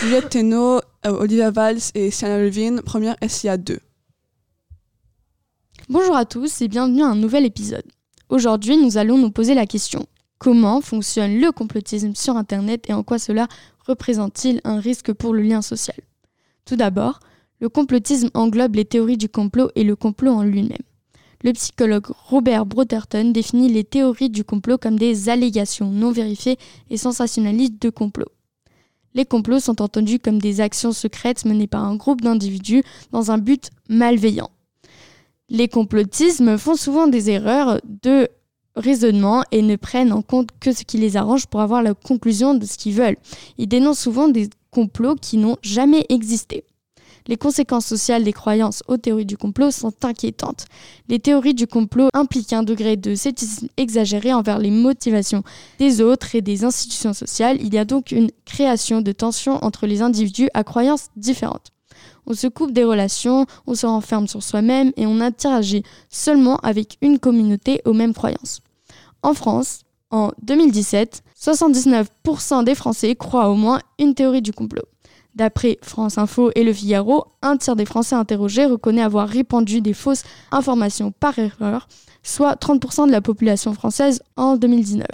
Juliette Thénault, euh, Olivia Valls et Sienna Levine, première SIA 2. Bonjour à tous et bienvenue à un nouvel épisode. Aujourd'hui, nous allons nous poser la question comment fonctionne le complotisme sur Internet et en quoi cela représente-t-il un risque pour le lien social? Tout d'abord, le complotisme englobe les théories du complot et le complot en lui-même. Le psychologue Robert Brotherton définit les théories du complot comme des allégations non vérifiées et sensationnalistes de complot. Les complots sont entendus comme des actions secrètes menées par un groupe d'individus dans un but malveillant. Les complotismes font souvent des erreurs de raisonnement et ne prennent en compte que ce qui les arrange pour avoir la conclusion de ce qu'ils veulent. Ils dénoncent souvent des complots qui n'ont jamais existé. Les conséquences sociales des croyances aux théories du complot sont inquiétantes. Les théories du complot impliquent un degré de scepticisme exagéré envers les motivations des autres et des institutions sociales. Il y a donc une création de tensions entre les individus à croyances différentes. On se coupe des relations, on se renferme sur soi-même et on interagit seulement avec une communauté aux mêmes croyances. En France, en 2017, 79% des Français croient au moins une théorie du complot. D'après France Info et Le Figaro, un tiers des Français interrogés reconnaît avoir répandu des fausses informations par erreur, soit 30% de la population française en 2019.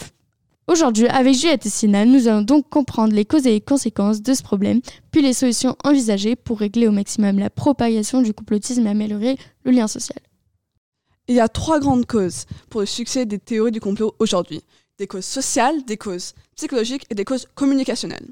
Aujourd'hui, avec Juliette et Sina, nous allons donc comprendre les causes et les conséquences de ce problème, puis les solutions envisagées pour régler au maximum la propagation du complotisme et améliorer le lien social. Il y a trois grandes causes pour le succès des théories du complot aujourd'hui. Des causes sociales, des causes psychologiques et des causes communicationnelles.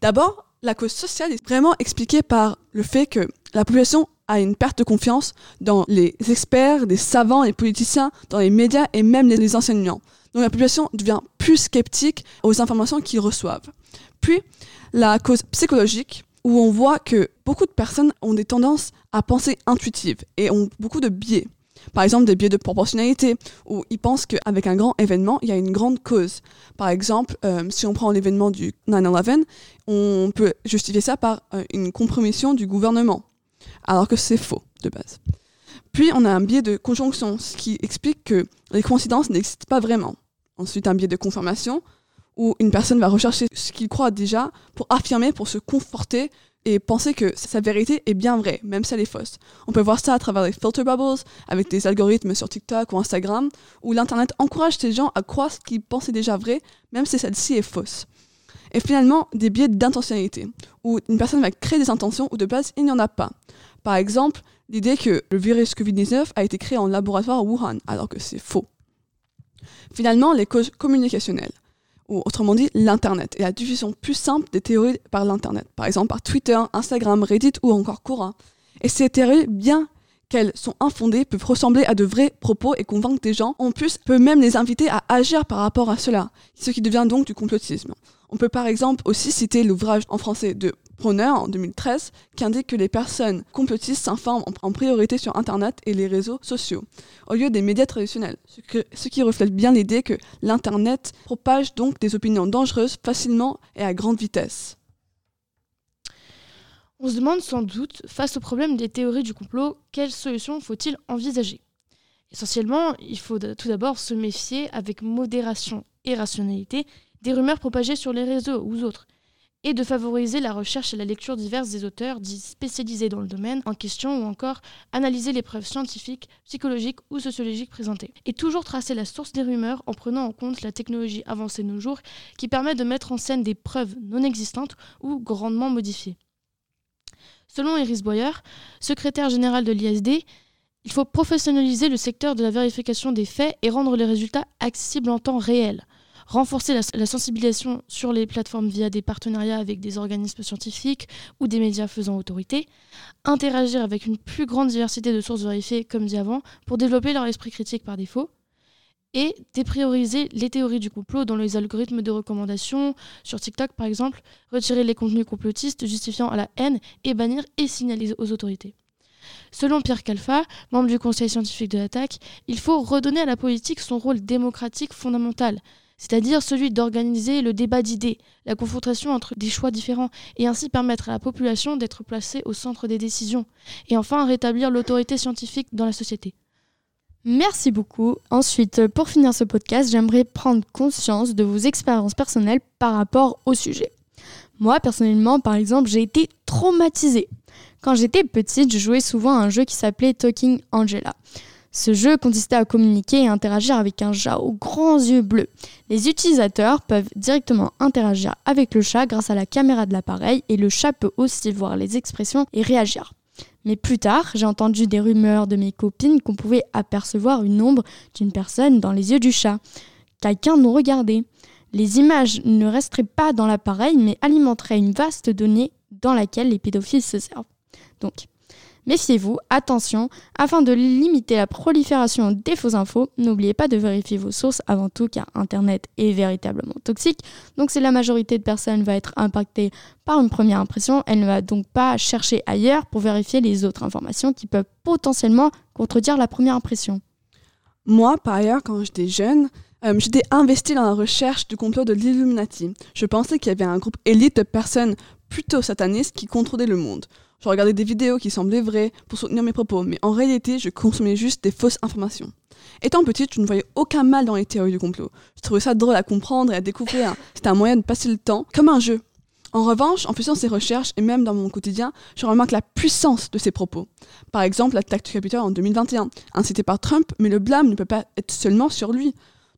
D'abord, la cause sociale est vraiment expliquée par le fait que la population a une perte de confiance dans les experts, les savants, les politiciens, dans les médias et même les enseignants. Donc la population devient plus sceptique aux informations qu'ils reçoivent. Puis, la cause psychologique, où on voit que beaucoup de personnes ont des tendances à penser intuitives et ont beaucoup de biais. Par exemple, des biais de proportionnalité, où ils pensent qu'avec un grand événement, il y a une grande cause. Par exemple, euh, si on prend l'événement du 9-11, on peut justifier ça par euh, une compromission du gouvernement, alors que c'est faux de base. Puis, on a un biais de conjonction, ce qui explique que les coïncidences n'existent pas vraiment. Ensuite, un biais de confirmation, où une personne va rechercher ce qu'il croit déjà pour affirmer, pour se conforter et penser que sa vérité est bien vraie, même si elle est fausse. On peut voir ça à travers les filter bubbles, avec des algorithmes sur TikTok ou Instagram, où l'Internet encourage ces gens à croire ce qu'ils pensaient déjà vrai, même si celle-ci est fausse. Et finalement, des biais d'intentionnalité, où une personne va créer des intentions où de base il n'y en a pas. Par exemple, l'idée que le virus Covid-19 a été créé en laboratoire à Wuhan, alors que c'est faux. Finalement, les causes communicationnelles, ou autrement dit l'Internet, et la diffusion plus simple des théories par l'Internet, par exemple par Twitter, Instagram, Reddit ou encore Quora. Et ces théories, bien qu'elles sont infondées, peuvent ressembler à de vrais propos et convaincre des gens. En plus, peut même les inviter à agir par rapport à cela, ce qui devient donc du complotisme. On peut par exemple aussi citer l'ouvrage en français de Bronner en 2013 qui indique que les personnes complotistes s'informent en priorité sur Internet et les réseaux sociaux, au lieu des médias traditionnels, ce, qui reflète bien l'idée que l'Internet propage donc des opinions dangereuses facilement et à grande vitesse. On se demande sans doute, face au problème des théories du complot, quelles solutions faut-il envisager? Essentiellement, il faut tout d'abord se méfier avec modération et rationalité des rumeurs propagées sur les réseaux ou autres, et de favoriser la recherche et la lecture diverses des auteurs dits spécialisés dans le domaine en question ou encore analyser les preuves scientifiques, psychologiques ou sociologiques présentées. Et toujours tracer la source des rumeurs en prenant en compte la technologie avancée de nos jours qui permet de mettre en scène des preuves non existantes ou grandement modifiées. Selon Iris Boyer, secrétaire général de l'ISD, il faut professionnaliser le secteur de la vérification des faits et rendre les résultats accessibles en temps réel renforcer la, sensibilisation sur les plateformes via des partenariats avec des organismes scientifiques ou des médias faisant autorité, interagir avec une plus grande diversité de sources vérifiées, comme dit avant, pour développer leur esprit critique par défaut, et déprioriser les théories du complot dans les algorithmes de recommandation, sur TikTok par exemple, retirer les contenus complotistes justifiant à la haine et bannir et signaler aux autorités. Selon Pierre Calfa, membre du conseil scientifique de l'attaque, il faut redonner à la politique son rôle démocratique fondamental, c'est-à-dire celui d'organiser le débat d'idées, la confrontation entre des choix différents, et ainsi permettre à la population d'être placée au centre des décisions, et enfin rétablir l'autorité scientifique dans la société. Merci beaucoup. Ensuite, pour finir ce podcast, j'aimerais prendre conscience de vos expériences personnelles par rapport au sujet. Moi, personnellement, par exemple, j'ai été traumatisée. Quand j'étais petite, je jouais souvent à un jeu qui s'appelait Talking Angela. Ce jeu consistait à communiquer et interagir avec un chat aux grands yeux bleus. Les utilisateurs peuvent directement interagir avec le chat grâce à la caméra de l'appareil et le chat peut aussi voir les expressions et réagir. Mais plus tard, j'ai entendu des rumeurs de mes copines qu'on pouvait apercevoir une ombre d'une personne dans les yeux du chat. Quelqu'un nous regardait. Les images ne resteraient pas dans l'appareil mais alimenteraient une vaste donnée dans laquelle les pédophiles se servent. Donc, Méfiez-vous, attention, afin de limiter la prolifération des fausses infos, n'oubliez pas de vérifier vos sources avant tout car Internet est véritablement toxique. Donc si la majorité de personnes va être impactée par une première impression, elle ne va donc pas chercher ailleurs pour vérifier les autres informations qui peuvent potentiellement contredire la première impression. Moi, par ailleurs, quand j'étais jeune, euh, j'étais investie dans la recherche du complot de l'Illuminati. Je pensais qu'il y avait un groupe élite de personnes plutôt satanistes qui contrôlaient le monde. Je regardais des vidéos qui semblaient vraies pour soutenir mes propos, mais en réalité, je consommais juste des fausses informations. Étant petite, je ne voyais aucun mal dans les théories du complot. Je trouvais ça drôle à comprendre et à découvrir. C'était un moyen de passer le temps, comme un jeu. En revanche, en faisant ces recherches et même dans mon quotidien, je remarque la puissance de ces propos. Par exemple, l'attaque du Capitole en 2021, incitée par Trump, mais le blâme ne peut pas être seulement sur lui.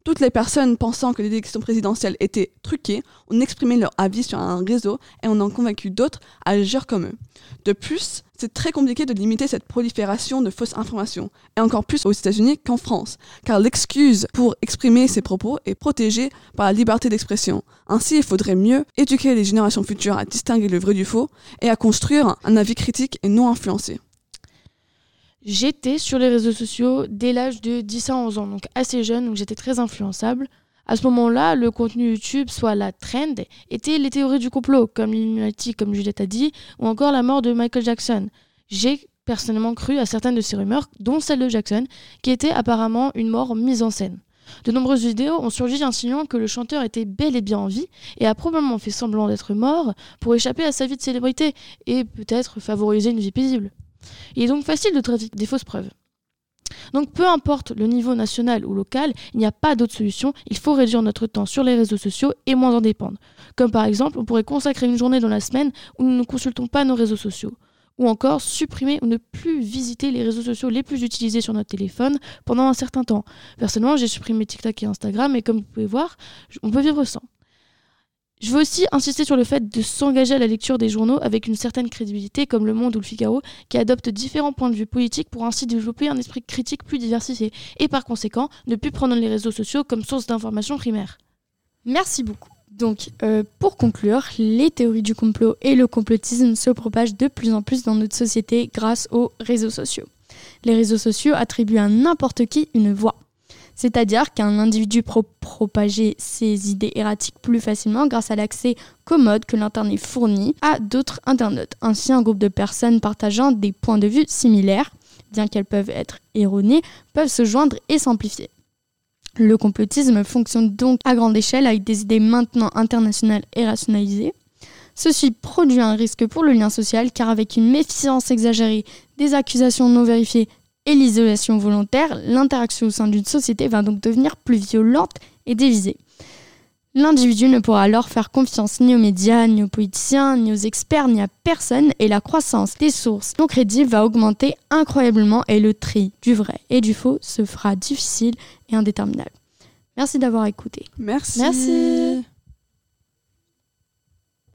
Toutes les personnes pensant que l'élection présidentielle était truquée ont exprimé leur avis sur un réseau et on en convaincu d'autres à agir comme eux. De plus, c'est très compliqué de limiter cette prolifération de fausses informations, et encore plus aux États-Unis qu'en France, car l'excuse pour exprimer ses propos est protégée par la liberté d'expression. Ainsi, il faudrait mieux éduquer les générations futures à distinguer le vrai du faux et à construire un avis critique et non influencé. J'étais sur les réseaux sociaux dès l'âge de 10 à 11 ans, donc assez jeune, donc j'étais très influençable. À ce moment-là, le contenu YouTube, soit la trend, était les théories du complot, comme l'Illuminati, comme Juliette a dit, ou encore la mort de Michael Jackson. J'ai personnellement cru à certaines de ces rumeurs, dont celle de Jackson, qui était apparemment une mort mise en scène. De nombreuses vidéos ont surgi insinuant que le chanteur était bel et bien en vie et a probablement fait semblant d'être mort pour échapper à sa vie de célébrité et peut-être favoriser une vie paisible. Il est donc facile de traiter des fausses preuves. Donc peu importe le niveau national ou local, il n'y a pas d'autre solution, il faut réduire notre temps sur les réseaux sociaux et moins en dépendre. Comme par exemple, on pourrait consacrer une journée dans la semaine où nous ne consultons pas nos réseaux sociaux. Ou encore supprimer ou ne plus visiter les réseaux sociaux les plus utilisés sur notre téléphone pendant un certain temps. Personnellement, j'ai supprimé TikTok et Instagram et comme vous pouvez voir, on peut vivre sans. Je veux aussi insister sur le fait de s'engager à la lecture des journaux avec une certaine crédibilité, comme Le Monde ou Le Figaro, qui adoptent différents points de vue politiques pour ainsi développer un esprit critique plus diversifié, et par conséquent, ne plus prendre les réseaux sociaux comme source d'information primaire. Merci beaucoup. Donc, euh, pour conclure, les théories du complot et le complotisme se propagent de plus en plus dans notre société grâce aux réseaux sociaux. Les réseaux sociaux attribuent à n'importe qui une voix. C'est-à-dire qu'un individu peut propager ses idées erratiques plus facilement grâce à l'accès commode que l'Internet fournit à d'autres internautes. Ainsi, un groupe de personnes partageant des points de vue similaires, bien qu'elles peuvent être erronées, peuvent se joindre et s'amplifier. Le complotisme fonctionne donc à grande échelle avec des idées maintenant internationales et rationalisées. Ceci produit un risque pour le lien social car avec une méfiance exagérée, des accusations non vérifiées et l'isolation volontaire, l'interaction au sein d'une société va donc devenir plus violente et dévisée. L'individu ne pourra alors faire confiance ni aux médias, ni aux politiciens, ni aux experts, ni à personne, et la croissance des sources non crédibles va augmenter incroyablement et le tri du vrai et du faux se fera difficile et indéterminable. Merci d'avoir écouté. Merci. Merci.